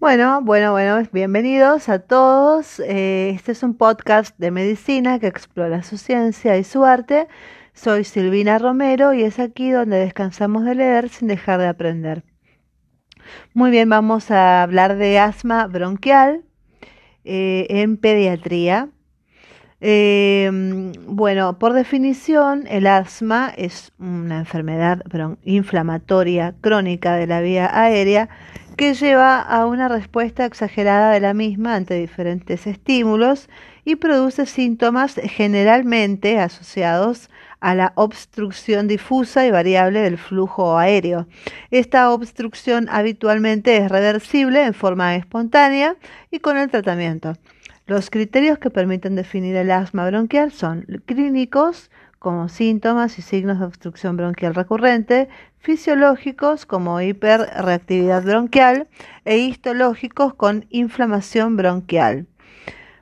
Bueno, bueno, bueno, bienvenidos a todos. Eh, este es un podcast de medicina que explora su ciencia y su arte. Soy Silvina Romero y es aquí donde descansamos de leer sin dejar de aprender. Muy bien, vamos a hablar de asma bronquial eh, en pediatría. Eh, bueno, por definición, el asma es una enfermedad inflamatoria crónica de la vía aérea que lleva a una respuesta exagerada de la misma ante diferentes estímulos y produce síntomas generalmente asociados a la obstrucción difusa y variable del flujo aéreo. Esta obstrucción habitualmente es reversible en forma espontánea y con el tratamiento. Los criterios que permiten definir el asma bronquial son clínicos, como síntomas y signos de obstrucción bronquial recurrente, fisiológicos como hiperreactividad bronquial e histológicos con inflamación bronquial.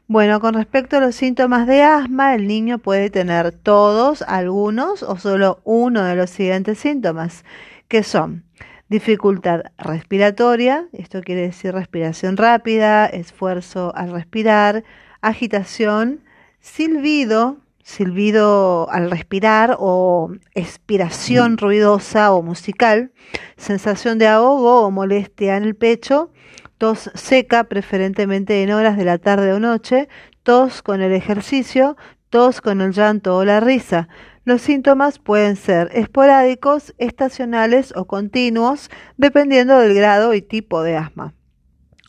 Bueno, con respecto a los síntomas de asma, el niño puede tener todos, algunos o solo uno de los siguientes síntomas, que son dificultad respiratoria, esto quiere decir respiración rápida, esfuerzo al respirar, agitación, silbido, silbido al respirar o expiración mm. ruidosa o musical, sensación de ahogo o molestia en el pecho, tos seca preferentemente en horas de la tarde o noche, tos con el ejercicio, tos con el llanto o la risa. Los síntomas pueden ser esporádicos, estacionales o continuos, dependiendo del grado y tipo de asma.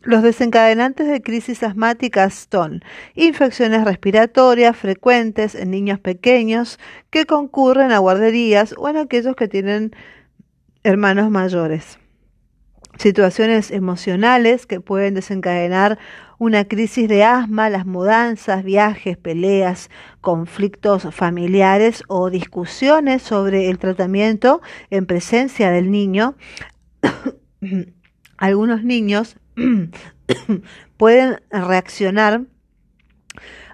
Los desencadenantes de crisis asmáticas son infecciones respiratorias frecuentes en niños pequeños que concurren a guarderías o en aquellos que tienen hermanos mayores. Situaciones emocionales que pueden desencadenar una crisis de asma, las mudanzas, viajes, peleas, conflictos familiares o discusiones sobre el tratamiento en presencia del niño. Algunos niños pueden reaccionar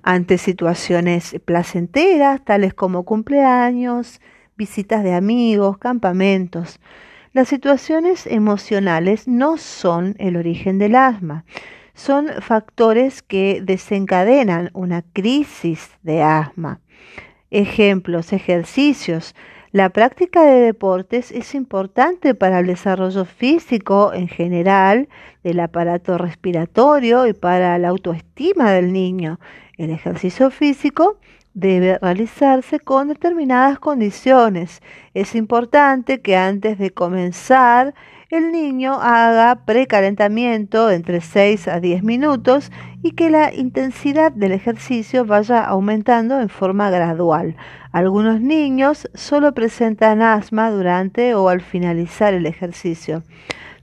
ante situaciones placenteras, tales como cumpleaños, visitas de amigos, campamentos. Las situaciones emocionales no son el origen del asma, son factores que desencadenan una crisis de asma. Ejemplos, ejercicios, la práctica de deportes es importante para el desarrollo físico en general, del aparato respiratorio y para la autoestima del niño. El ejercicio físico debe realizarse con determinadas condiciones. Es importante que antes de comenzar el niño haga precalentamiento entre 6 a 10 minutos y que la intensidad del ejercicio vaya aumentando en forma gradual. Algunos niños solo presentan asma durante o al finalizar el ejercicio.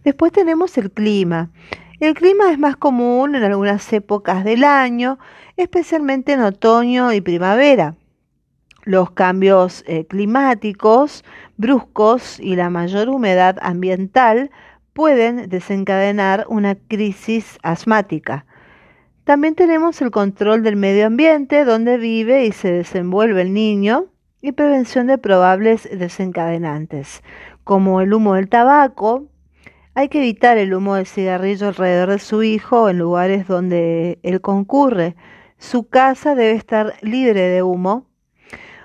Después tenemos el clima. El clima es más común en algunas épocas del año, especialmente en otoño y primavera. Los cambios eh, climáticos bruscos y la mayor humedad ambiental pueden desencadenar una crisis asmática. También tenemos el control del medio ambiente donde vive y se desenvuelve el niño y prevención de probables desencadenantes, como el humo del tabaco. Hay que evitar el humo del cigarrillo alrededor de su hijo en lugares donde él concurre. Su casa debe estar libre de humo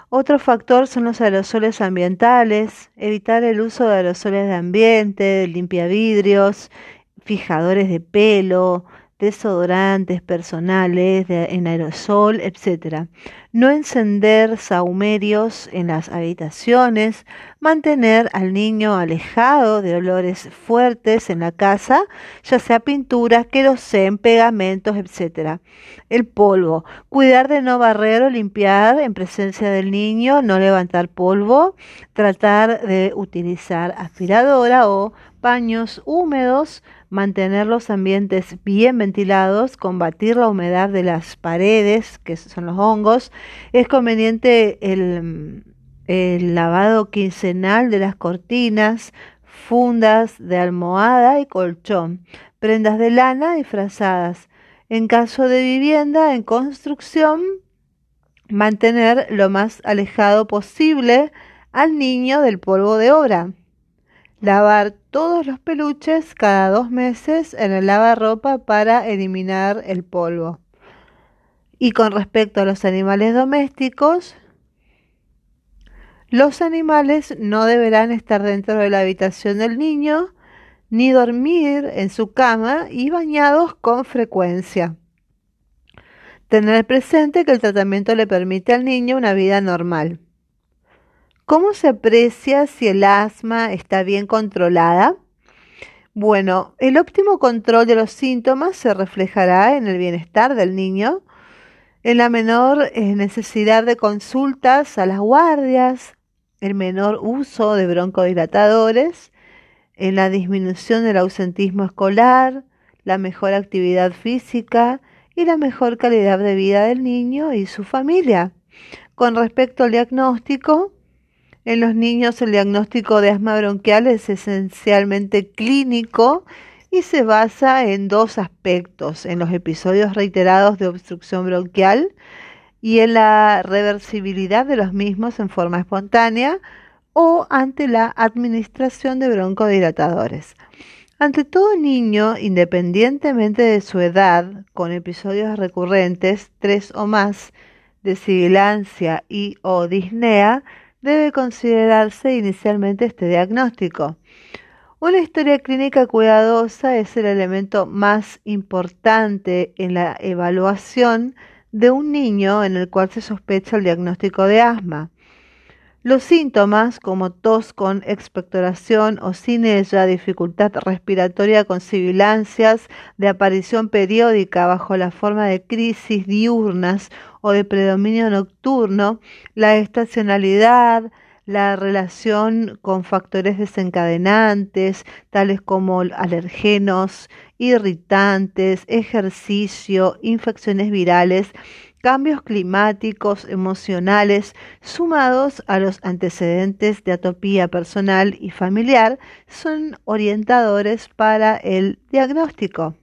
otro factor son los aerosoles ambientales, evitar el uso de aerosoles de ambiente, limpiavidrios, fijadores de pelo, desodorantes personales en aerosol, etc. No encender saumerios en las habitaciones, mantener al niño alejado de olores fuertes en la casa, ya sea pinturas, querosén, pegamentos, etc. El polvo, cuidar de no barrer o limpiar en presencia del niño, no levantar polvo, tratar de utilizar aspiradora o paños húmedos, mantener los ambientes bien ventilados, combatir la humedad de las paredes, que son los hongos. Es conveniente el, lavado quincenal de las cortinas, fundas de almohada y colchón, prendas de lana disfrazadas. En caso de vivienda en construcción, mantener lo más alejado posible al niño del polvo de obra. Lavar todos los peluches cada dos meses en el lavarropa para eliminar el polvo. Y con respecto a los animales domésticos, los animales no deberán estar dentro de la habitación del niño ni dormir en su cama y bañados con frecuencia. Tener presente que el tratamiento le permite al niño una vida normal. ¿Cómo se aprecia si el asma está bien controlada? Bueno, el óptimo control de los síntomas se reflejará en el bienestar del niño, en la menor eh, necesidad de consultas a las guardias, el menor uso de broncodilatadores, en la disminución del ausentismo escolar, la mejor actividad física. Y la mejor calidad de vida del niño y su familia. Con respecto al diagnóstico, en los niños el diagnóstico de asma bronquial es esencialmente clínico y se basa en dos aspectos, en los episodios reiterados de obstrucción bronquial y en la reversibilidad de los mismos en forma espontánea o ante la administración de broncodilatadores. Ante todo niño, independientemente de su edad, con episodios recurrentes, tres o más, de sibilancia y o disnea, debe considerarse inicialmente este diagnóstico. Una historia clínica cuidadosa es el elemento más importante en la evaluación de un niño en el cual se sospecha el diagnóstico de asma. Los síntomas, como tos con expectoración o sin ella, dificultad respiratoria con sibilancias de aparición periódica bajo la forma de crisis diurnas o de predominio nocturno, la estacionalidad, la relación con factores desencadenantes, tales como alergenos, irritantes, ejercicio, infecciones virales, cambios climáticos, emocionales, sumados a los antecedentes de atopía personal y familiar, son orientadores para el diagnóstico.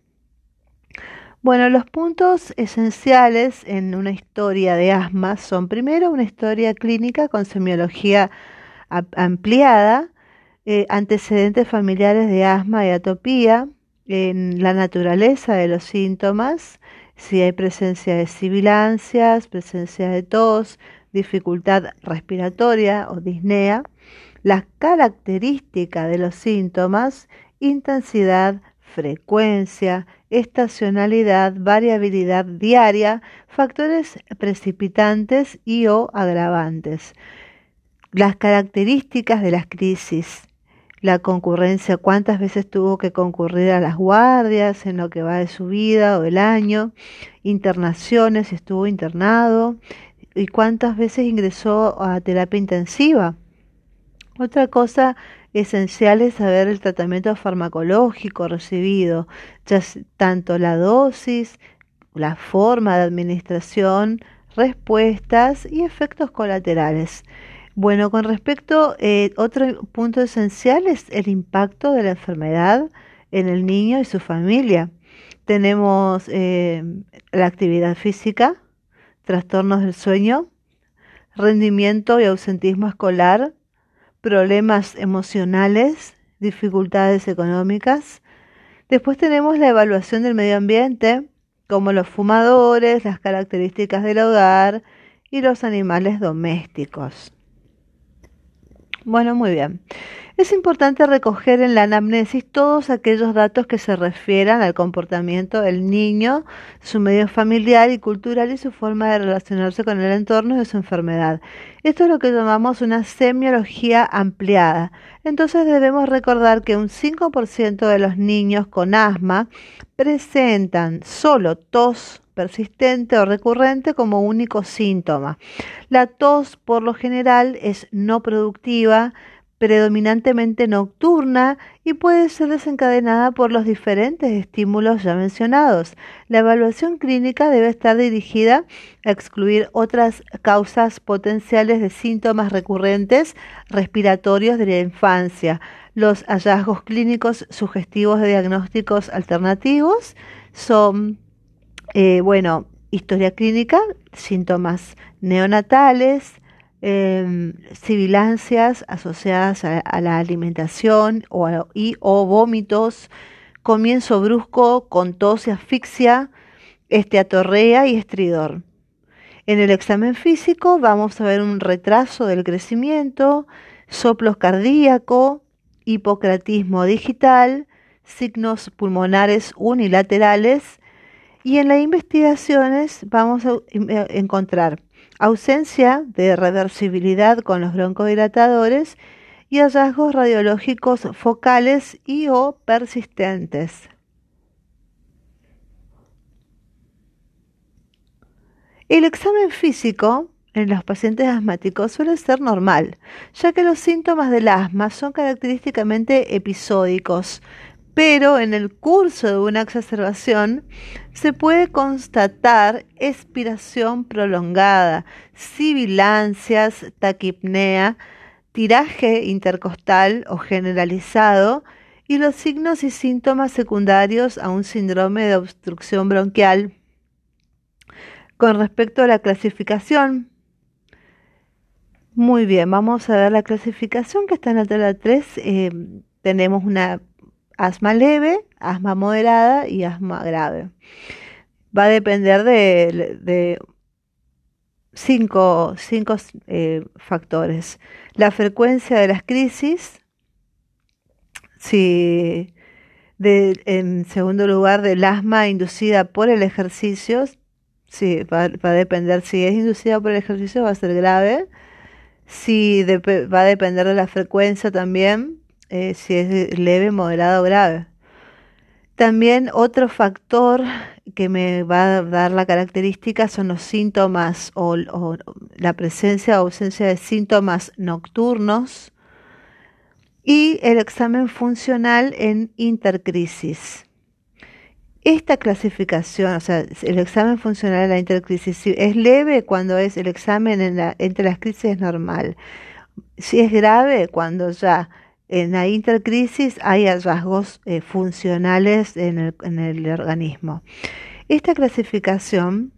Bueno, los puntos esenciales en una historia de asma son primero una historia clínica con semiología ampliada, eh, antecedentes familiares de asma y atopía, en la naturaleza de los síntomas, si hay presencia de sibilancias, presencia de tos, dificultad respiratoria o disnea, las características de los síntomas, intensidad, frecuencia, estacionalidad, variabilidad diaria, factores precipitantes y o agravantes. Las características de las crisis, la concurrencia, cuántas veces tuvo que concurrir a las guardias en lo que va de su vida o del año, internaciones, estuvo internado y cuántas veces ingresó a terapia intensiva. Otra cosa esencial es saber el tratamiento farmacológico recibido, ya tanto la dosis, la forma de administración, respuestas y efectos colaterales. Bueno, con respecto, eh, otro punto esencial es el impacto de la enfermedad en el niño y su familia. Tenemos eh, la actividad física, trastornos del sueño, rendimiento y ausentismo escolar, problemas emocionales, dificultades económicas. Después tenemos la evaluación del medio ambiente, como los fumadores, las características del hogar y los animales domésticos. Bueno, muy bien. Es importante recoger en la anamnesis todos aquellos datos que se refieran al comportamiento del niño, su medio familiar y cultural y su forma de relacionarse con el entorno de su enfermedad. Esto es lo que llamamos una semiología ampliada. Entonces debemos recordar que un 5% de los niños con asma presentan solo tos persistente o recurrente como único síntoma. La tos por lo general es no productiva, predominantemente nocturna y puede ser desencadenada por los diferentes estímulos ya mencionados. La evaluación clínica debe estar dirigida a excluir otras causas potenciales de síntomas recurrentes respiratorios de la infancia. Los hallazgos clínicos sugestivos de diagnósticos alternativos son eh, bueno, historia clínica, síntomas neonatales, eh, sibilancias asociadas a, la alimentación o, y, o vómitos, comienzo brusco con tos y asfixia, esteatorrea y estridor. En el examen físico vamos a ver un retraso del crecimiento, soplos cardíaco, hipocratismo digital, signos pulmonares unilaterales y en las investigaciones vamos a encontrar ausencia de reversibilidad con los broncodilatadores y hallazgos radiológicos focales y o persistentes. El examen físico en los pacientes asmáticos suele ser normal, ya que los síntomas del asma son característicamente episódicos, pero en el curso de una exacerbación se puede constatar expiración prolongada, sibilancias, taquipnea, tiraje intercostal o generalizado y los signos y síntomas secundarios a un síndrome de obstrucción bronquial. Con respecto a la clasificación, muy bien, vamos a ver la clasificación que está en la tabla 3. Eh, tenemos una asma leve, asma moderada y asma grave. Va a depender de, de cinco, cinco eh, factores. La frecuencia de las crisis, si de, en segundo lugar del asma inducida por el ejercicio, sí, va, a depender si es inducida por el ejercicio va a ser grave si va a depender de la frecuencia también, eh, si es leve, moderado o grave. También otro factor que me va a dar la característica son los síntomas o, la presencia o ausencia de síntomas nocturnos y el examen funcional en intercrisis. Esta clasificación, o sea, el examen funcional de la intercrisis, es leve cuando es el examen en la, entre las crisis es normal. Si es grave, cuando ya en la intercrisis hay hallazgos eh, funcionales en el, organismo. Esta clasificación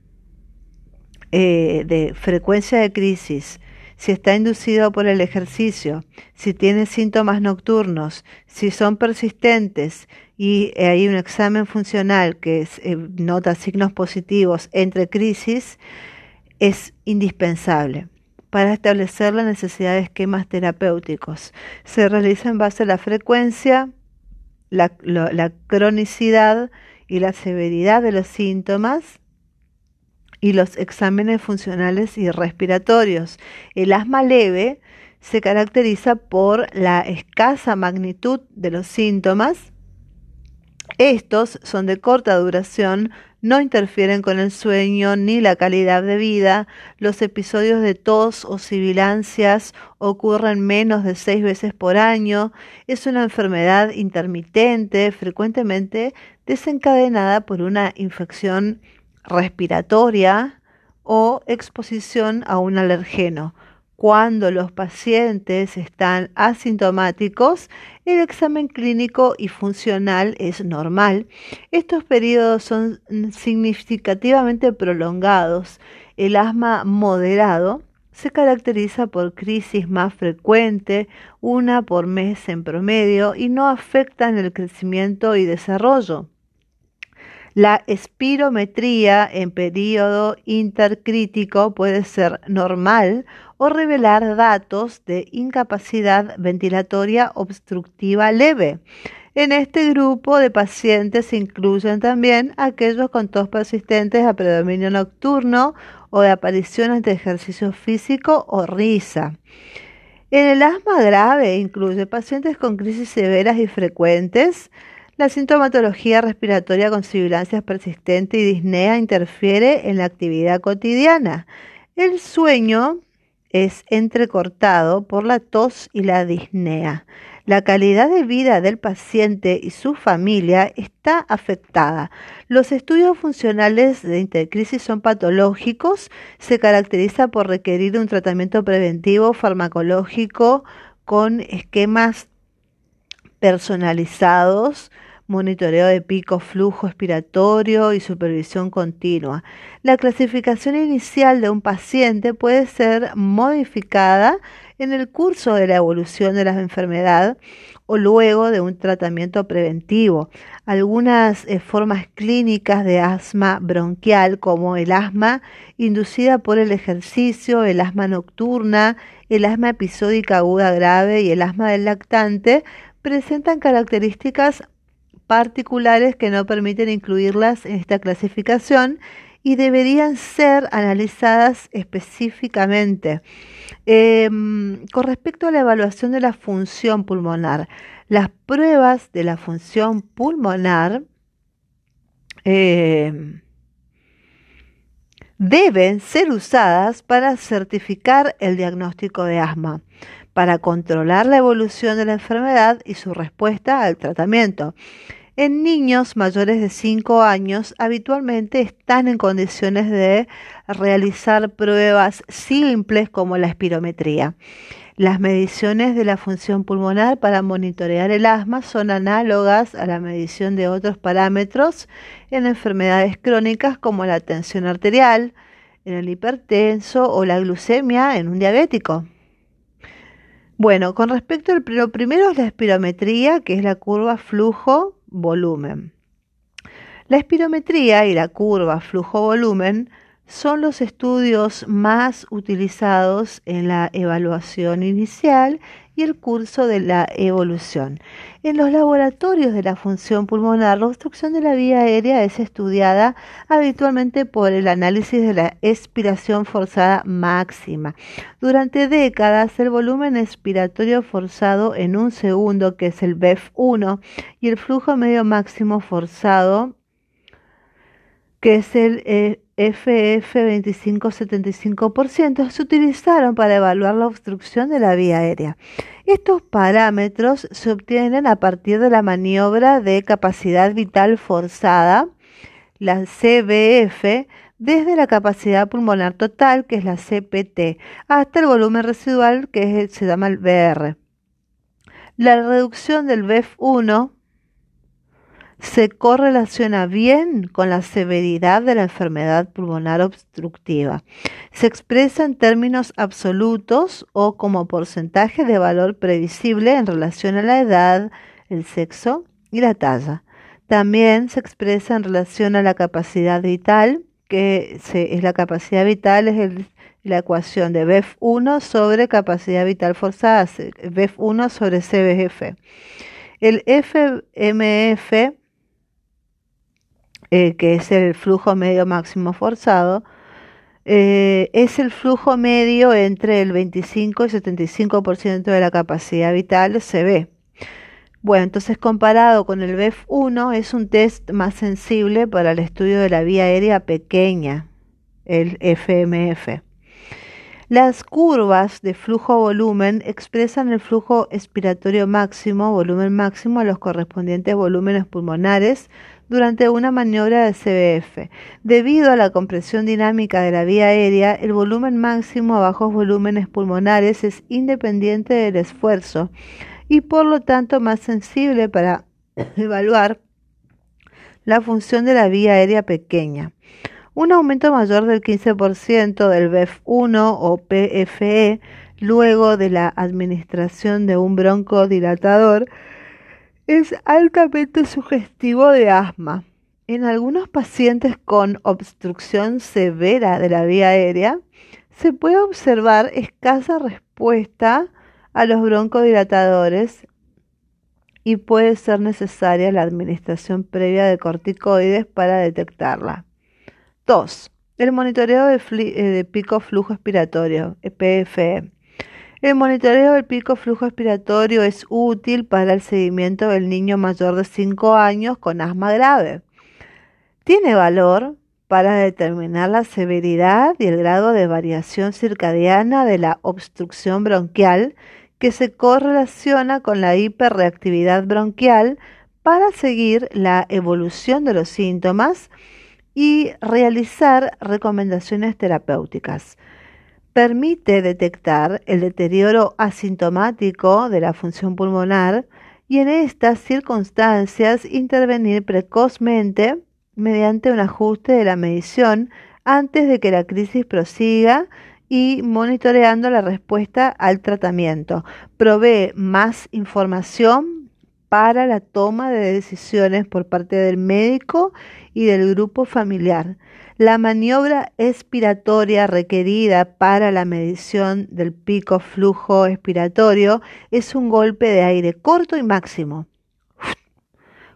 eh, de frecuencia de crisis, si está inducido por el ejercicio, si tiene síntomas nocturnos, si son persistentes y hay un examen funcional que eh, nota signos positivos entre crisis, es indispensable para establecer la necesidad de esquemas terapéuticos. Se realiza en base a la frecuencia, la, la, cronicidad y la severidad de los síntomas y los exámenes funcionales y respiratorios. El asma leve se caracteriza por la escasa magnitud de los síntomas. Estos son de corta duración, no interfieren con el sueño ni la calidad de vida. Los episodios de tos o sibilancias ocurren menos de seis veces por año. Es una enfermedad intermitente, frecuentemente desencadenada por una infección respiratoria o exposición a un alergeno. Cuando los pacientes están asintomáticos, el examen clínico y funcional es normal. Estos periodos son significativamente prolongados. El asma moderado se caracteriza por crisis más frecuente, una por mes en promedio, y no afectan el crecimiento y desarrollo. La espirometría en periodo intercrítico puede ser normal o revelar datos de incapacidad ventilatoria obstructiva leve. En este grupo de pacientes se incluyen también aquellos con tos persistentes a predominio nocturno o de aparición ante ejercicio físico o risa. En el asma grave incluye pacientes con crisis severas y frecuentes, la sintomatología respiratoria con sibilancias persistentes y disnea interfiere en la actividad cotidiana. El sueño es entrecortado por la tos y la disnea. La calidad de vida del paciente y su familia está afectada. Los estudios funcionales de intercrisis son patológicos, se caracteriza por requerir un tratamiento preventivo farmacológico con esquemas personalizados, monitoreo de pico, flujo expiratorio y supervisión continua. La clasificación inicial de un paciente puede ser modificada en el curso de la evolución de la enfermedad o luego de un tratamiento preventivo. Algunas eh, formas clínicas de asma bronquial, como el asma inducida por el ejercicio, el asma nocturna, el asma episódica aguda grave y el asma del lactante, presentan características particulares que no permiten incluirlas en esta clasificación y deberían ser analizadas específicamente. Em, con respecto a la evaluación de la función pulmonar, las pruebas de la función pulmonar em, deben ser usadas para certificar el diagnóstico de asma, para controlar la evolución de la enfermedad y su respuesta al tratamiento. En niños mayores de 5 años habitualmente están en condiciones de realizar pruebas simples como la espirometría. Las mediciones de la función pulmonar para monitorear el asma son análogas a la medición de otros parámetros en enfermedades crónicas como la tensión arterial, en el hipertenso o la glucemia en un diabético. Bueno, con respecto al lo primero es la espirometría, que es la curva flujo volumen. La espirometría y la curva flujo-volumen son los estudios más utilizados en la evaluación inicial y el curso de la evolución. En los laboratorios de la función pulmonar, la obstrucción de la vía aérea es estudiada habitualmente por el análisis de la expiración forzada máxima. Durante décadas, el volumen expiratorio forzado en un segundo, que es el BEF1, y el flujo medio máximo forzado, que es el eh, FF2575%, se utilizaron para evaluar la obstrucción de la vía aérea. Estos parámetros se obtienen a partir de la maniobra de capacidad vital forzada, la CBF, desde la capacidad pulmonar total, que es la CPT, hasta el volumen residual, que se llama el BR. La reducción del BEF1 se correlaciona bien con la severidad de la enfermedad pulmonar obstructiva. Se expresa en términos absolutos o como porcentaje de valor previsible en relación a la edad, el sexo y la talla. También se expresa en relación a la capacidad vital, que es la capacidad vital, es la ecuación de BEF1 sobre capacidad vital forzada, BEF1 sobre CBF. El FMF eh, que es el flujo medio máximo forzado, eh, es el flujo medio entre el 25 y 75% de la capacidad vital CB. Bueno, entonces comparado con el BEF1 es un test más sensible para el estudio de la vía aérea pequeña, el FMF. Las curvas de flujo-volumen expresan el flujo expiratorio máximo, volumen máximo, a los correspondientes volúmenes pulmonares durante una maniobra de CBF. Debido a la compresión dinámica de la vía aérea, el volumen máximo a bajos volúmenes pulmonares es independiente del esfuerzo y por lo tanto más sensible para evaluar la función de la vía aérea pequeña. Un aumento mayor del 15% del BEF1 o PFE luego de la administración de un broncodilatador es altamente sugestivo de asma. En algunos pacientes con obstrucción severa de la vía aérea, se puede observar escasa respuesta a los broncodilatadores y puede ser necesaria la administración previa de corticoides para detectarla. 2. El monitoreo de, eh, de pico flujo expiratorio, PFE. El monitoreo del pico flujo expiratorio es útil para el seguimiento del niño mayor de 5 años con asma grave. Tiene valor para determinar la severidad y el grado de variación circadiana de la obstrucción bronquial que se correlaciona con la hiperreactividad bronquial para seguir la evolución de los síntomas y realizar recomendaciones terapéuticas permite detectar el deterioro asintomático de la función pulmonar y en estas circunstancias intervenir precozmente mediante un ajuste de la medición antes de que la crisis prosiga y monitoreando la respuesta al tratamiento. Provee más información para la toma de decisiones por parte del médico y del grupo familiar. La maniobra expiratoria requerida para la medición del pico flujo expiratorio es un golpe de aire corto y máximo.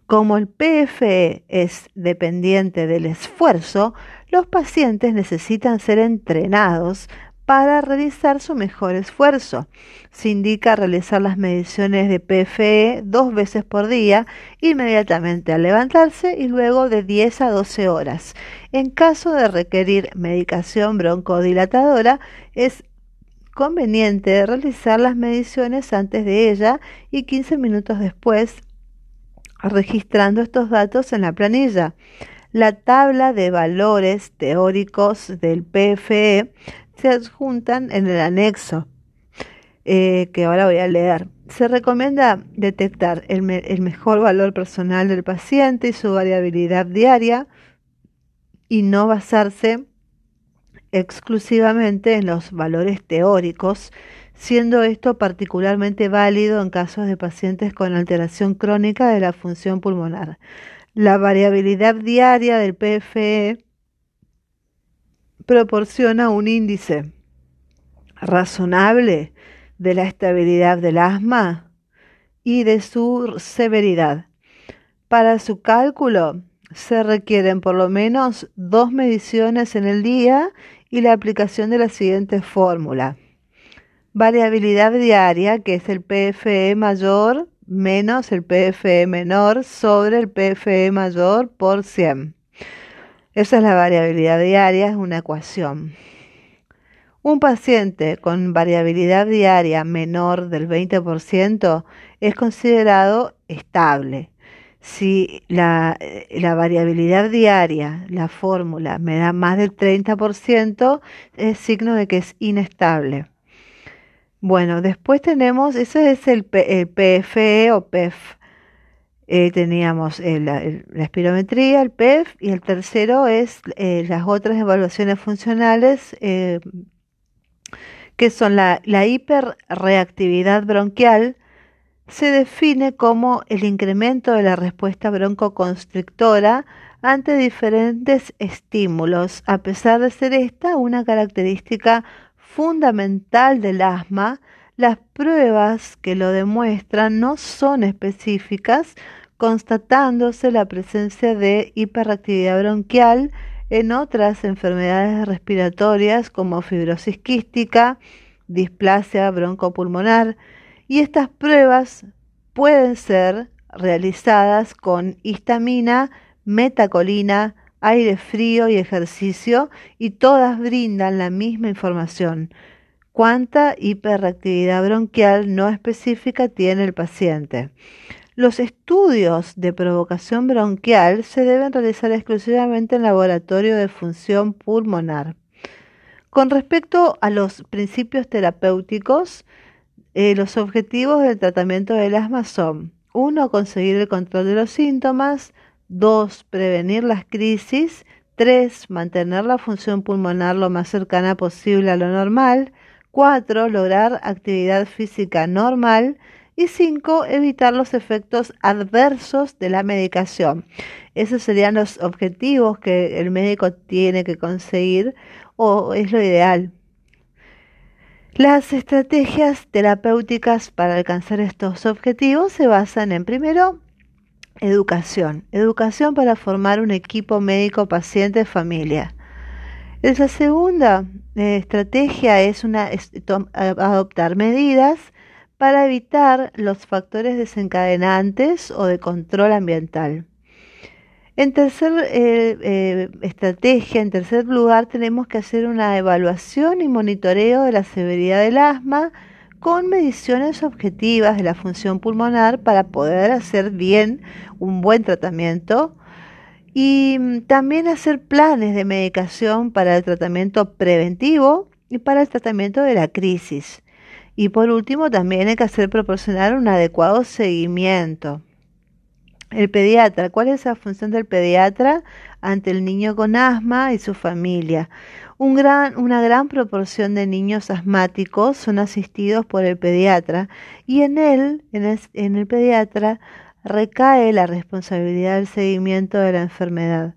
Como el PFE es dependiente del esfuerzo, los pacientes necesitan ser entrenados para realizar su mejor esfuerzo. Se indica realizar las mediciones de PFE dos veces por día, inmediatamente al levantarse y luego de 10 a 12 horas. En caso de requerir medicación broncodilatadora, es conveniente realizar las mediciones antes de ella y 15 minutos después, registrando estos datos en la planilla. La tabla de valores teóricos del PFE se adjuntan en el anexo eh, que ahora voy a leer. Se recomienda detectar el, el mejor valor personal del paciente y su variabilidad diaria y no basarse exclusivamente en los valores teóricos, siendo esto particularmente válido en casos de pacientes con alteración crónica de la función pulmonar. La variabilidad diaria del PFE proporciona un índice razonable de la estabilidad del asma y de su severidad. Para su cálculo se requieren por lo menos dos mediciones en el día y la aplicación de la siguiente fórmula. Variabilidad diaria, que es el PFE mayor menos el PFE menor sobre el PFE mayor por 100. Esa es la variabilidad diaria, es una ecuación. Un paciente con variabilidad diaria menor del 20% es considerado estable. Si la, la, variabilidad diaria, la fórmula, me da más del 30%, es signo de que es inestable. Bueno, después tenemos, ese es el, PFE o PEF. Eh, teníamos la espirometría, el PEF, y el tercero es eh, las otras evaluaciones funcionales, eh, que son la hiperreactividad bronquial, se define como el incremento de la respuesta broncoconstrictora ante diferentes estímulos, a pesar de ser esta una característica fundamental del asma, las pruebas que lo demuestran no son específicas, constatándose la presencia de hiperactividad bronquial en otras enfermedades respiratorias como fibrosis quística, displasia broncopulmonar, y estas pruebas pueden ser realizadas con histamina, metacolina, aire frío y ejercicio y todas brindan la misma información. ¿Cuánta hiperactividad bronquial no específica tiene el paciente? Los estudios de provocación bronquial se deben realizar exclusivamente en laboratorio de función pulmonar. Con respecto a los principios terapéuticos, eh, los objetivos del tratamiento del asma son 1. Conseguir el control de los síntomas, 2. Prevenir las crisis. 3. Mantener la función pulmonar lo más cercana posible a lo normal. 4. Lograr actividad física normal. Y 5. Evitar los efectos adversos de la medicación. Esos serían los objetivos que el médico tiene que conseguir o es lo ideal. Las estrategias terapéuticas para alcanzar estos objetivos se basan en primero Educación. Educación para formar un equipo médico, paciente, familia. La segunda eh, estrategia es, una, adoptar medidas para evitar los factores desencadenantes o de control ambiental. En tercer eh, eh, estrategia, en tercer lugar, tenemos que hacer una evaluación y monitoreo de la severidad del asma con mediciones objetivas de la función pulmonar para poder hacer bien un buen tratamiento y mm, también hacer planes de medicación para el tratamiento preventivo y para el tratamiento de la crisis. Y por último, también hay que hacer proporcionar un adecuado seguimiento. El pediatra, ¿cuál es la función del pediatra ante el niño con asma y su familia? Un gran, una gran proporción de niños asmáticos son asistidos por el pediatra y en él, en el, en el pediatra, recae la responsabilidad del seguimiento de la enfermedad.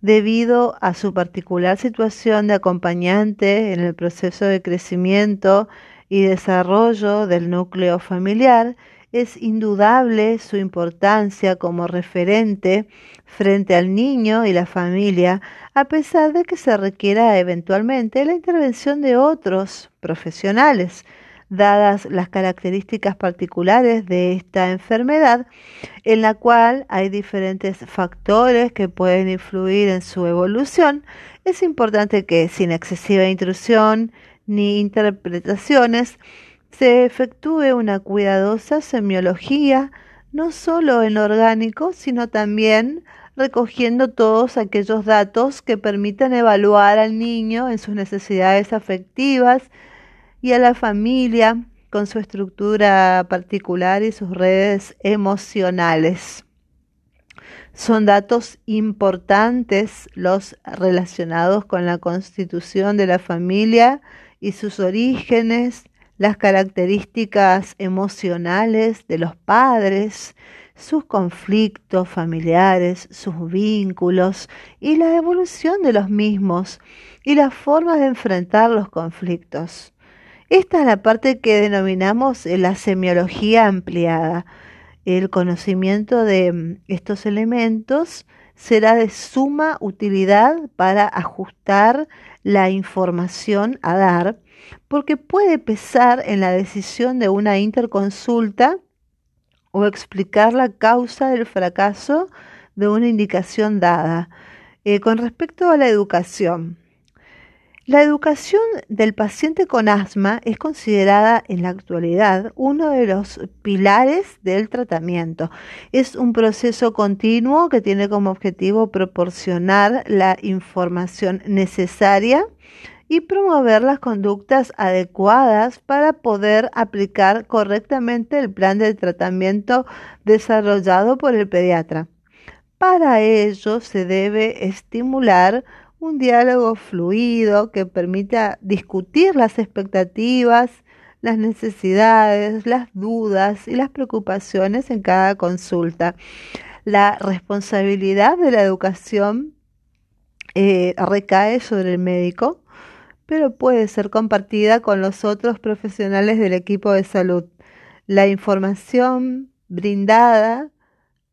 Debido a su particular situación de acompañante en el proceso de crecimiento y desarrollo del núcleo familiar, es indudable su importancia como referente frente al niño y la familia, a pesar de que se requiera eventualmente la intervención de otros profesionales, dadas las características particulares de esta enfermedad, en la cual hay diferentes factores que pueden influir en su evolución, es importante que sin excesiva intrusión ni interpretaciones, se efectúe una cuidadosa semiología, no solo en orgánico, sino también recogiendo todos aquellos datos que permitan evaluar al niño en sus necesidades afectivas y a la familia con su estructura particular y sus redes emocionales. Son datos importantes los relacionados con la constitución de la familia y sus orígenes, las características emocionales de los padres, sus conflictos familiares, sus vínculos y la evolución de los mismos y las formas de enfrentar los conflictos. Esta es la parte que denominamos la semiología ampliada. El conocimiento de mm, estos elementos será de suma utilidad para ajustar la información a dar porque puede pesar en la decisión de una interconsulta o explicar la causa del fracaso de una indicación dada. Eh, con respecto a la educación, la educación del paciente con asma es considerada en la actualidad uno de los pilares del tratamiento. Es un proceso continuo que tiene como objetivo proporcionar la información necesaria y promover las conductas adecuadas para poder aplicar correctamente el plan de tratamiento desarrollado por el pediatra. Para ello se debe estimular un diálogo fluido que permita discutir las expectativas, las necesidades, las dudas y las preocupaciones en cada consulta. La responsabilidad de la educación eh, recae sobre el médico, pero puede ser compartida con los otros profesionales del equipo de salud. La información brindada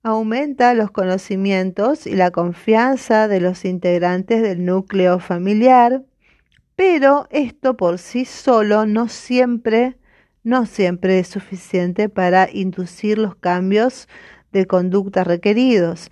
aumenta los conocimientos y la confianza de los integrantes del núcleo familiar, pero esto por sí solo no siempre, no siempre es suficiente para inducir los cambios de conducta requeridos.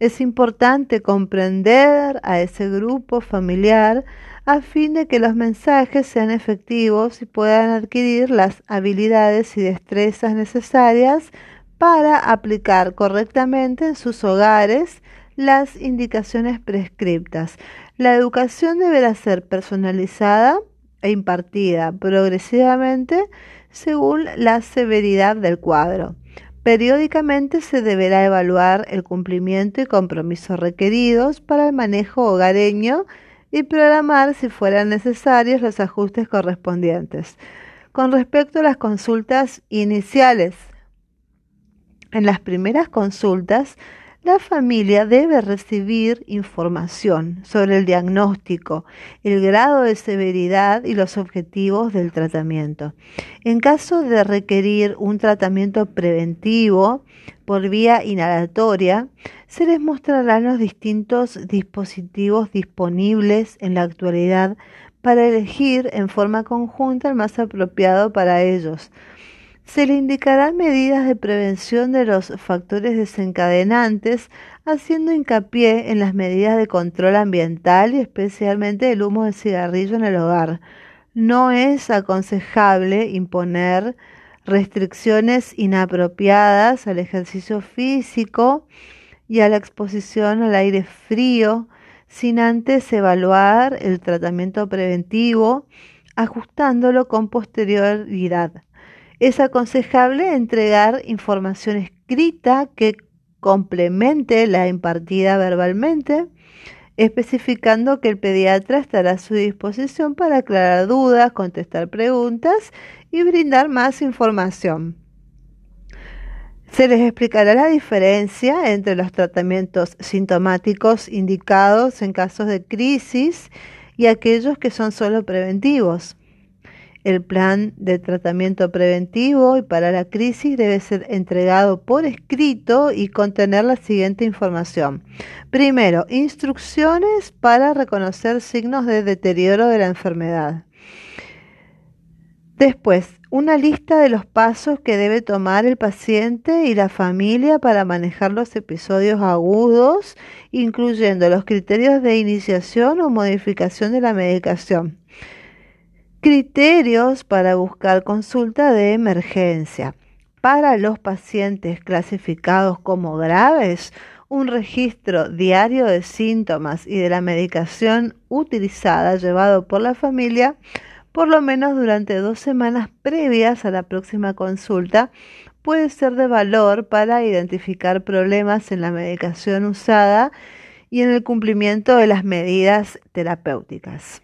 Es importante comprender a ese grupo familiar a fin de que los mensajes sean efectivos y puedan adquirir las habilidades y destrezas necesarias para aplicar correctamente en sus hogares las indicaciones prescriptas. La educación deberá ser personalizada e impartida progresivamente según la severidad del cuadro. Periódicamente se deberá evaluar el cumplimiento y compromiso requeridos para el manejo hogareño y programar, si fueran necesarios, los ajustes correspondientes. Con respecto a las consultas iniciales en las primeras consultas, la familia debe recibir información sobre el diagnóstico, el grado de severidad y los objetivos del tratamiento. En caso de requerir un tratamiento preventivo por vía inhalatoria, se les mostrarán los distintos dispositivos disponibles en la actualidad para elegir en forma conjunta el más apropiado para ellos se le indicarán medidas de prevención de los factores desencadenantes, haciendo hincapié en las medidas de control ambiental y especialmente el humo de cigarrillo en el hogar. No es aconsejable imponer restricciones inapropiadas al ejercicio físico y a la exposición al aire frío sin antes evaluar el tratamiento preventivo ajustándolo con posterioridad. Es aconsejable entregar información escrita que complemente la impartida verbalmente, especificando que el pediatra estará a su disposición para aclarar dudas, contestar preguntas y brindar más información. Se les explicará la diferencia entre los tratamientos sintomáticos indicados en casos de crisis y aquellos que son solo preventivos. El plan de tratamiento preventivo y para la crisis debe ser entregado por escrito y contener la siguiente información. Primero, instrucciones para reconocer signos de deterioro de la enfermedad. Después, una lista de los pasos que debe tomar el paciente y la familia para manejar los episodios agudos, incluyendo los criterios de iniciación o modificación de la medicación. Criterios para buscar consulta de emergencia. Para los pacientes clasificados como graves, un registro diario de síntomas y de la medicación utilizada llevado por la familia por lo menos durante dos semanas previas a la próxima consulta, puede ser de valor para identificar problemas en la medicación usada y en el cumplimiento de las medidas terapéuticas.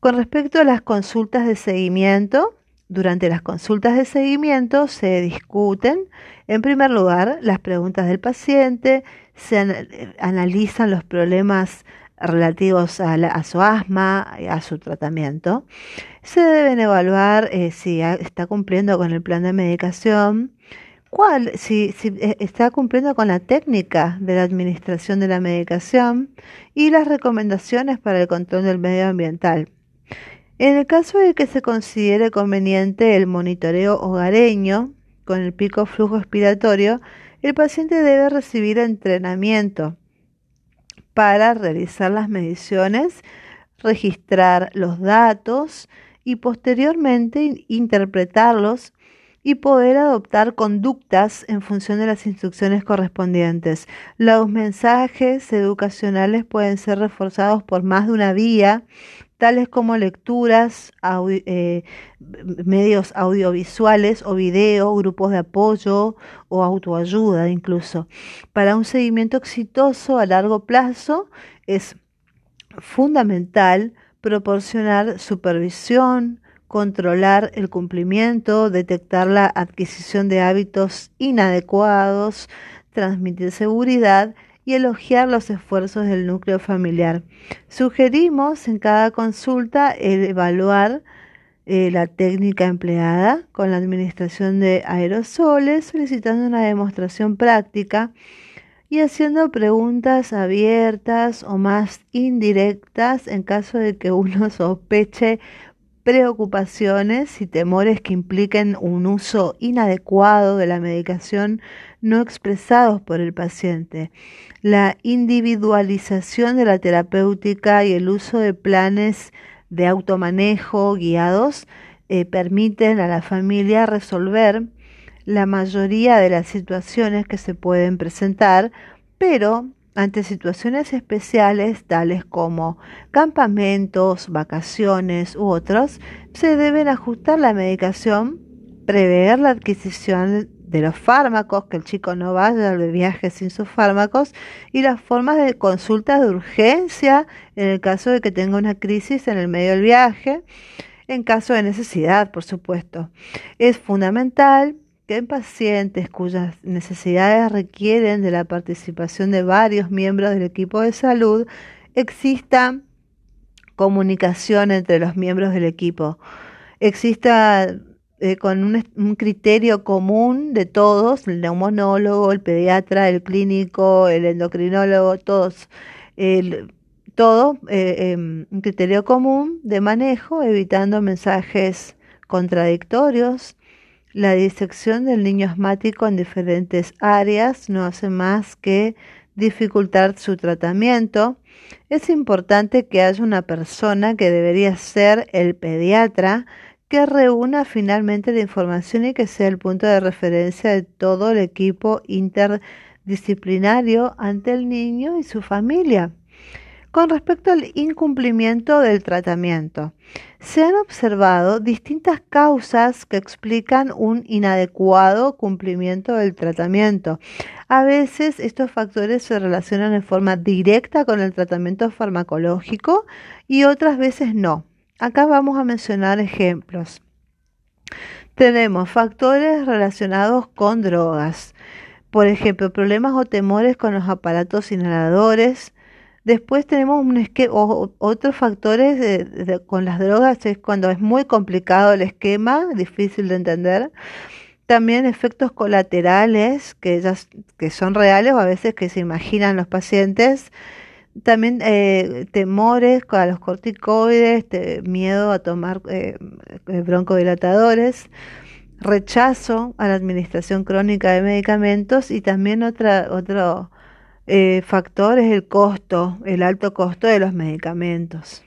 Con respecto a las consultas de seguimiento, durante las consultas de seguimiento se discuten, en primer lugar, las preguntas del paciente, se analizan los problemas relativos a, su asma, y a su tratamiento. Se deben evaluar eh, si está cumpliendo con el plan de medicación, cuál, si, eh, está cumpliendo con la técnica de la administración de la medicación y las recomendaciones para el control del medio ambiental. En el caso de que se considere conveniente el monitoreo hogareño con el pico flujo expiratorio, el paciente debe recibir entrenamiento para realizar las mediciones, registrar los datos y posteriormente interpretarlos y poder adoptar conductas en función de las instrucciones correspondientes. Los mensajes educacionales pueden ser reforzados por más de una vía, tales como lecturas, eh, medios audiovisuales o video, grupos de apoyo o autoayuda incluso. Para un seguimiento exitoso a largo plazo es fundamental proporcionar supervisión, controlar el cumplimiento, detectar la adquisición de hábitos inadecuados, transmitir seguridad y elogiar los esfuerzos del núcleo familiar. Sugerimos en cada consulta evaluar eh, la técnica empleada con la administración de aerosoles, solicitando una demostración práctica y haciendo preguntas abiertas o más indirectas en caso de que uno sospeche preocupaciones y temores que impliquen un uso inadecuado de la medicación no expresados por el paciente. La individualización de la terapéutica y el uso de planes de automanejo guiados eh, permiten a la familia resolver la mayoría de las situaciones que se pueden presentar, pero ante situaciones especiales tales como campamentos, vacaciones u otros, se deben ajustar la medicación, prever la adquisición de los fármacos, que el chico no vaya de viaje sin sus fármacos, y las formas de consulta de urgencia en el caso de que tenga una crisis en el medio del viaje, en caso de necesidad, por supuesto. Es fundamental que en pacientes cuyas necesidades requieren de la participación de varios miembros del equipo de salud, exista comunicación entre los miembros del equipo, exista eh, con un, criterio común de todos, el neumonólogo, el pediatra, el clínico, el endocrinólogo, todos, todo, eh, em, un criterio común de manejo, evitando mensajes contradictorios, la disección del niño asmático en diferentes áreas no hace más que dificultar su tratamiento. Es importante que haya una persona que debería ser el pediatra que reúna finalmente la información y que sea el punto de referencia de todo el equipo interdisciplinario ante el niño y su familia. Con respecto al incumplimiento del tratamiento, se han observado distintas causas que explican un inadecuado cumplimiento del tratamiento. A veces estos factores se relacionan en forma directa con el tratamiento farmacológico y otras veces no. Acá vamos a mencionar ejemplos. Tenemos factores relacionados con drogas. Por ejemplo, problemas o temores con los aparatos inhaladores, Después tenemos un otros factores con las drogas, es cuando es muy complicado el esquema, difícil de entender. También efectos colaterales que, que son reales o a veces que se imaginan los pacientes. También eh, temores a los corticoides, miedo a tomar eh, broncodilatadores, rechazo a la administración crónica de medicamentos y también otra, otro eh, factor es el costo, el alto costo de los medicamentos.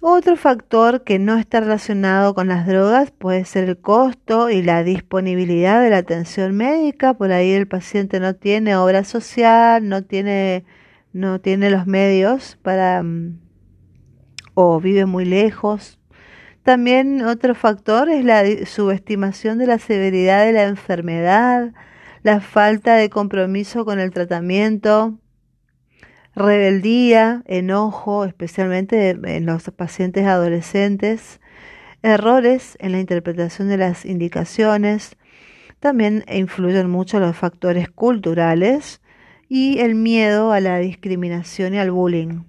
Otro factor que no está relacionado con las drogas puede ser el costo y la disponibilidad de la atención médica. Por ahí el paciente no tiene obra social, no tiene, no tiene los medios para mm, o vive muy lejos. También otro factor es la subestimación de la severidad de la enfermedad, la falta de compromiso con el tratamiento, rebeldía, enojo, especialmente en los pacientes adolescentes, errores en la interpretación de las indicaciones, también influyen mucho los factores culturales y el miedo a la discriminación y al bullying.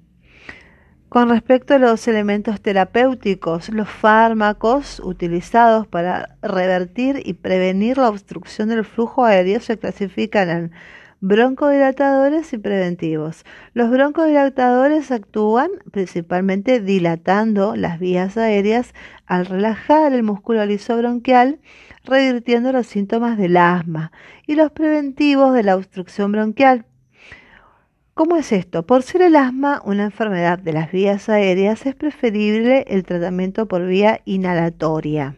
Con respecto a los elementos terapéuticos, los fármacos utilizados para revertir y prevenir la obstrucción del flujo aéreo se clasifican en broncodilatadores y preventivos. Los broncodilatadores actúan principalmente dilatando las vías aéreas al relajar el músculo liso bronquial, revirtiendo los síntomas del asma, y los preventivos de la obstrucción bronquial ¿Cómo es esto? Por ser el asma una enfermedad de las vías aéreas, es preferible el tratamiento por vía inhalatoria.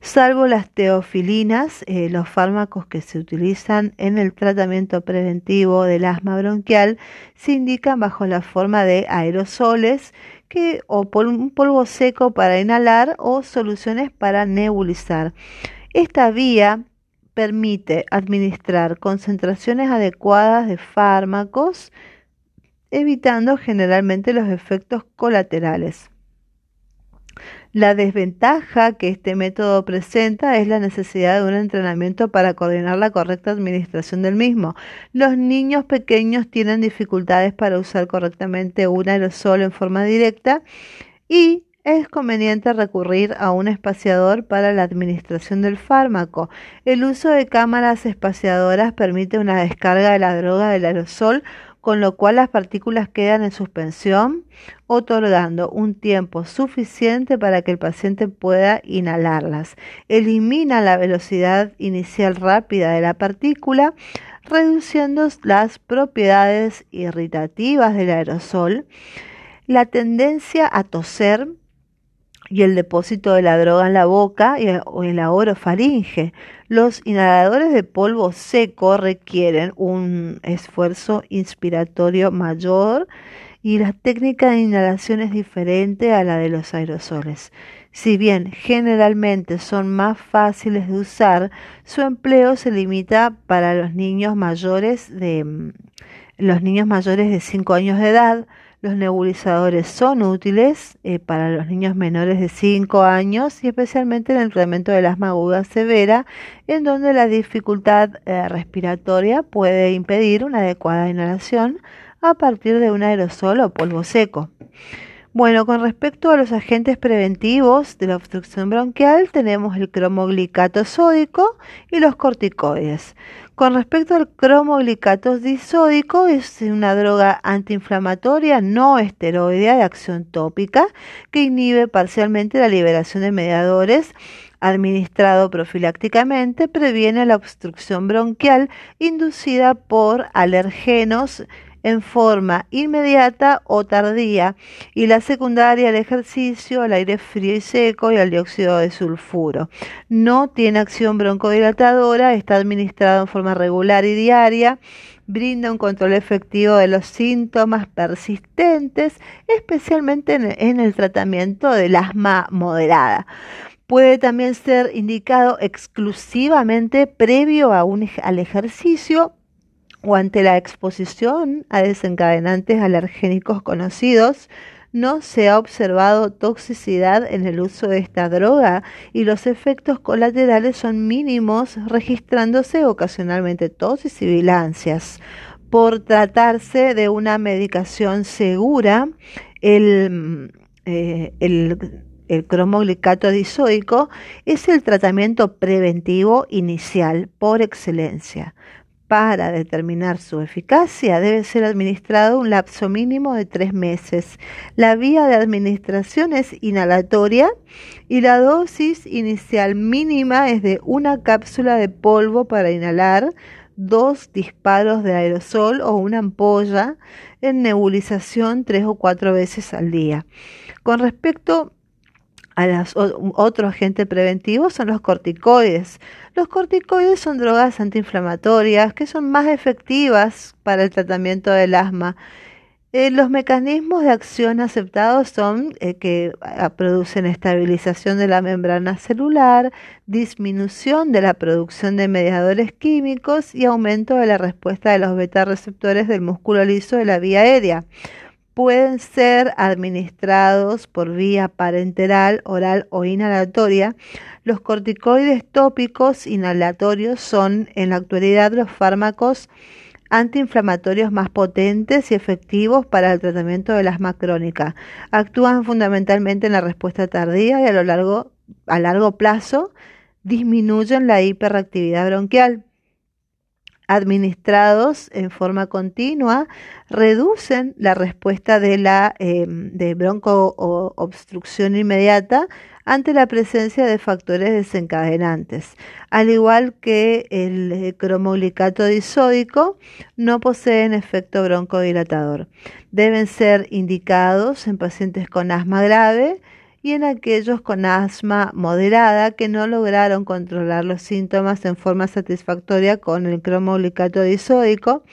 Salvo las teofilinas, eh, los fármacos que se utilizan en el tratamiento preventivo del asma bronquial se indican bajo la forma de aerosoles que, o por un polvo seco para inhalar o soluciones para nebulizar. Esta vía permite administrar concentraciones adecuadas de fármacos, evitando generalmente los efectos colaterales. La desventaja que este método presenta es la necesidad de un entrenamiento para coordinar la correcta administración del mismo. Los niños pequeños tienen dificultades para usar correctamente un aerosol en forma directa y es conveniente recurrir a un espaciador para la administración del fármaco. El uso de cámaras espaciadoras permite una descarga de la droga del aerosol, con lo cual las partículas quedan en suspensión, otorgando un tiempo suficiente para que el paciente pueda inhalarlas. Elimina la velocidad inicial rápida de la partícula, reduciendo las propiedades irritativas del aerosol. La tendencia a toser y el depósito de la droga en la boca o en la orofaringe. Los inhaladores de polvo seco requieren un esfuerzo inspiratorio mayor y la técnica de inhalación es diferente a la de los aerosoles. Si bien generalmente son más fáciles de usar, su empleo se limita para los niños mayores de mm, los niños mayores de 5 años de edad, los nebulizadores son útiles eh, para los niños menores de 5 años y especialmente en el tratamiento del asma aguda severa, en donde la dificultad eh, respiratoria puede impedir una adecuada inhalación a partir de un aerosol o polvo seco. Bueno, con respecto a los agentes preventivos de la obstrucción bronquial, tenemos el cromoglicato sódico y los corticoides. Con respecto al cromoglicato disódico, es una droga antiinflamatoria no esteroidea de acción tópica que inhibe parcialmente la liberación de mediadores administrado profilácticamente previene la obstrucción bronquial inducida por alergenos en forma inmediata o tardía y la secundaria al ejercicio, al aire frío y seco y al dióxido de sulfuro. No tiene acción broncodilatadora, está administrado en forma regular y diaria brinda un control efectivo de los síntomas persistentes, especialmente en el tratamiento del asma moderada. Puede también ser indicado exclusivamente previo a un, al ejercicio o ante la exposición a desencadenantes alergénicos conocidos, no se ha observado toxicidad en el uso de esta droga y los efectos colaterales son mínimos, registrándose ocasionalmente tos y sibilancias. Por tratarse de una medicación segura, el, eh, el el cromoglicato disoico es el tratamiento preventivo inicial por excelencia. Para determinar su eficacia debe ser administrado un lapso mínimo de tres meses. La vía de administración es inhalatoria y la dosis inicial mínima es de una cápsula de polvo para inhalar, dos disparos de aerosol o una ampolla en nebulización tres o cuatro veces al día. Con respecto a los, otro agente preventivo son los corticoides. Los corticoides son drogas antiinflamatorias que son más efectivas para el tratamiento del asma. Eh, los mecanismos de acción aceptados son eh, que producen estabilización de la membrana celular, disminución de la producción de mediadores químicos y aumento de la respuesta de los beta receptores del músculo liso de la vía aérea pueden ser administrados por vía parenteral, oral o inhalatoria. Los corticoides tópicos inhalatorios son en la actualidad los fármacos antiinflamatorios más potentes y efectivos para el tratamiento del asma crónica. Actúan fundamentalmente en la respuesta tardía y a lo largo a largo plazo disminuyen la hiperactividad bronquial administrados en forma continua reducen la respuesta de la eh, de broncoobstrucción inmediata ante la presencia de factores desencadenantes. Al igual que el eh, cromoglicato disódico, no poseen efecto broncodilatador. Deben ser indicados en pacientes con asma grave, y en aquellos con asma moderada que no lograron controlar los síntomas en forma satisfactoria con el cromoglicato disódico,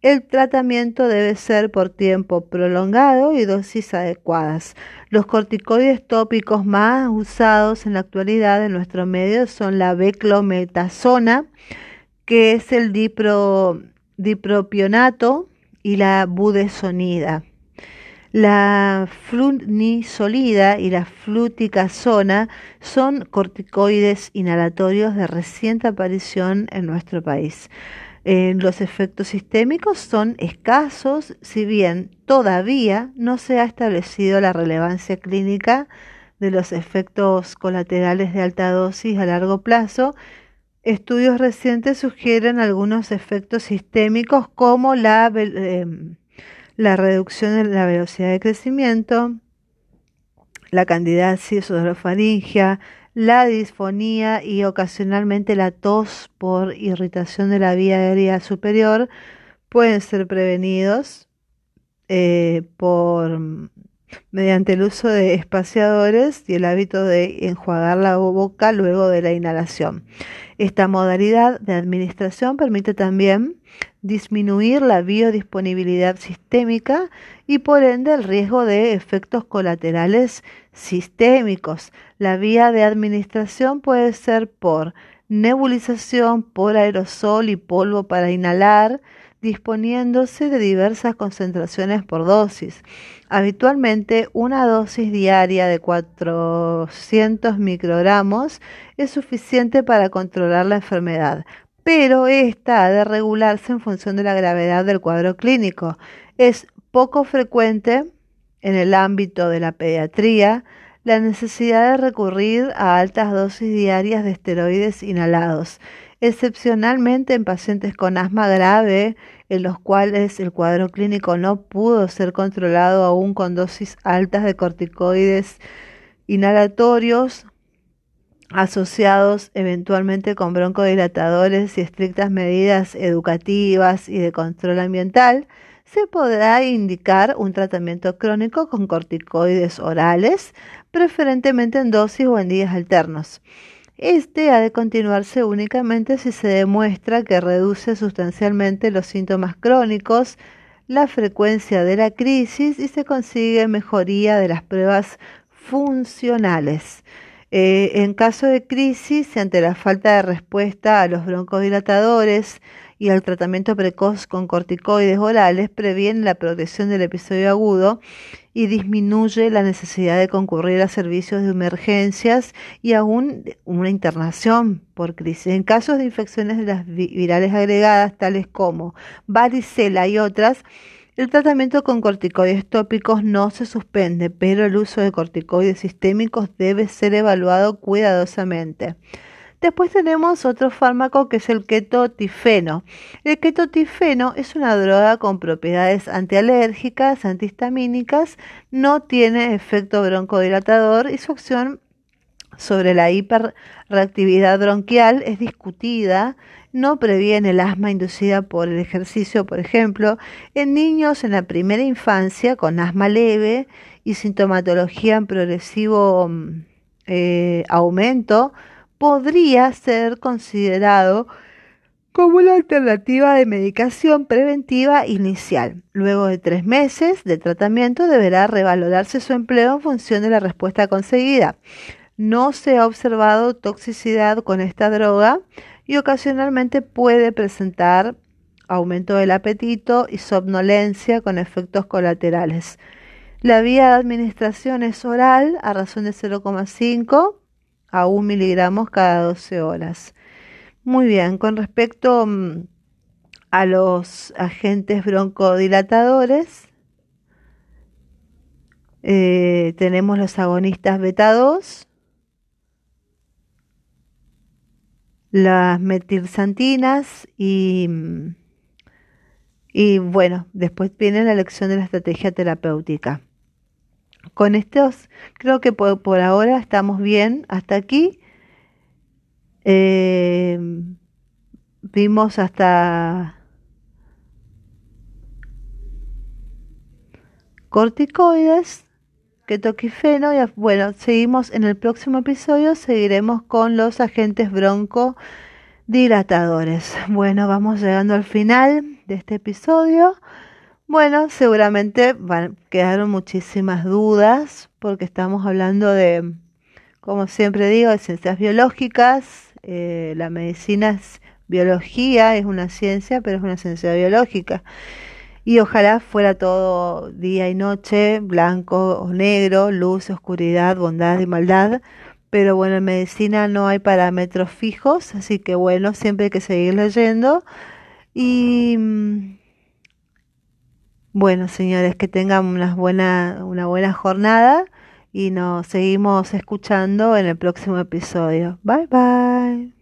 el tratamiento debe ser por tiempo prolongado y dosis adecuadas. Los corticoides tópicos más usados en la actualidad en nuestro medio son la beclometasona, que es el dipropionato, y la budesonida. La flunisolida y la fluticasona son corticoides inhalatorios de reciente aparición en nuestro país. Eh, los efectos sistémicos son escasos, si bien todavía no se ha establecido la relevancia clínica de los efectos colaterales de alta dosis a largo plazo. Estudios recientes sugieren algunos efectos sistémicos como la eh, la reducción de la velocidad de crecimiento, la candidiasis faringia, la disfonía y ocasionalmente la tos por irritación de la vía aérea superior pueden ser prevenidos eh, por mediante el uso de espaciadores y el hábito de enjuagar la boca luego de la inhalación. Esta modalidad de administración permite también disminuir la biodisponibilidad sistémica y por ende el riesgo de efectos colaterales sistémicos. La vía de administración puede ser por nebulización, por aerosol y polvo para inhalar, disponiéndose de diversas concentraciones por dosis. Habitualmente una dosis diaria de 400 microgramos es suficiente para controlar la enfermedad, pero esta ha de regularse en función de la gravedad del cuadro clínico. Es poco frecuente en el ámbito de la pediatría la necesidad de recurrir a altas dosis diarias de esteroides inhalados, excepcionalmente en pacientes con asma grave, en los cuales el cuadro clínico no pudo ser controlado aún con dosis altas de corticoides inhalatorios asociados eventualmente con broncodilatadores y estrictas medidas educativas y de control ambiental, se podrá indicar un tratamiento crónico con corticoides orales, preferentemente en dosis o en días alternos. Este ha de continuarse únicamente si se demuestra que reduce sustancialmente los síntomas crónicos, la frecuencia de la crisis y se consigue mejoría de las pruebas funcionales. Eh, en caso de crisis, ante la falta de respuesta a los broncodilatadores y al tratamiento precoz con corticoides orales, previene la progresión del episodio agudo y disminuye la necesidad de concurrir a servicios de emergencias y aún una internación por crisis. En casos de infecciones de las virales agregadas, tales como varicela y otras, el tratamiento con corticoides tópicos no se suspende, pero el uso de corticoides sistémicos debe ser evaluado cuidadosamente. Después tenemos otro fármaco que es el ketotifeno. El ketotifeno es una droga con propiedades antialérgicas, antihistamínicas, no tiene efecto broncodilatador y su acción sobre la hiperreactividad bronquial es discutida, no previene el asma inducida por el ejercicio, por ejemplo, en niños en la primera infancia con asma leve y sintomatología en progresivo mm, eh, aumento, podría ser considerado como una alternativa de medicación preventiva inicial. Luego de tres meses de tratamiento deberá revalorarse su empleo en función de la respuesta conseguida. No se ha observado toxicidad con esta droga y ocasionalmente puede presentar aumento del apetito y somnolencia con efectos colaterales. La vía de administración es oral a razón de 0,5 a 1 miligramos cada 12 horas. Muy bien, con respecto mm, a los agentes broncodilatadores, eh, tenemos los agonistas beta 2, las metilsantinas y, y bueno, después viene la elección de la estrategia terapéutica con estos creo que por, ahora estamos bien hasta aquí. Eh, vimos hasta corticoides, ketoquifeno y bueno, seguimos en el próximo episodio, seguiremos con los agentes broncodilatadores. Bueno, vamos llegando al final de este episodio. Bueno, seguramente van, quedaron muchísimas dudas porque estamos hablando de, como siempre digo, de ciencias biológicas. Eh, la medicina es biología, es una ciencia, pero es una ciencia biológica. Y ojalá fuera todo día y noche, blanco o negro, luz, oscuridad, bondad y maldad. Pero bueno, en medicina no hay parámetros fijos, así que bueno, siempre hay que seguir leyendo. Y mm, bueno, señores, que tengan una buena, una buena jornada y nos seguimos escuchando en el próximo episodio. Bye bye.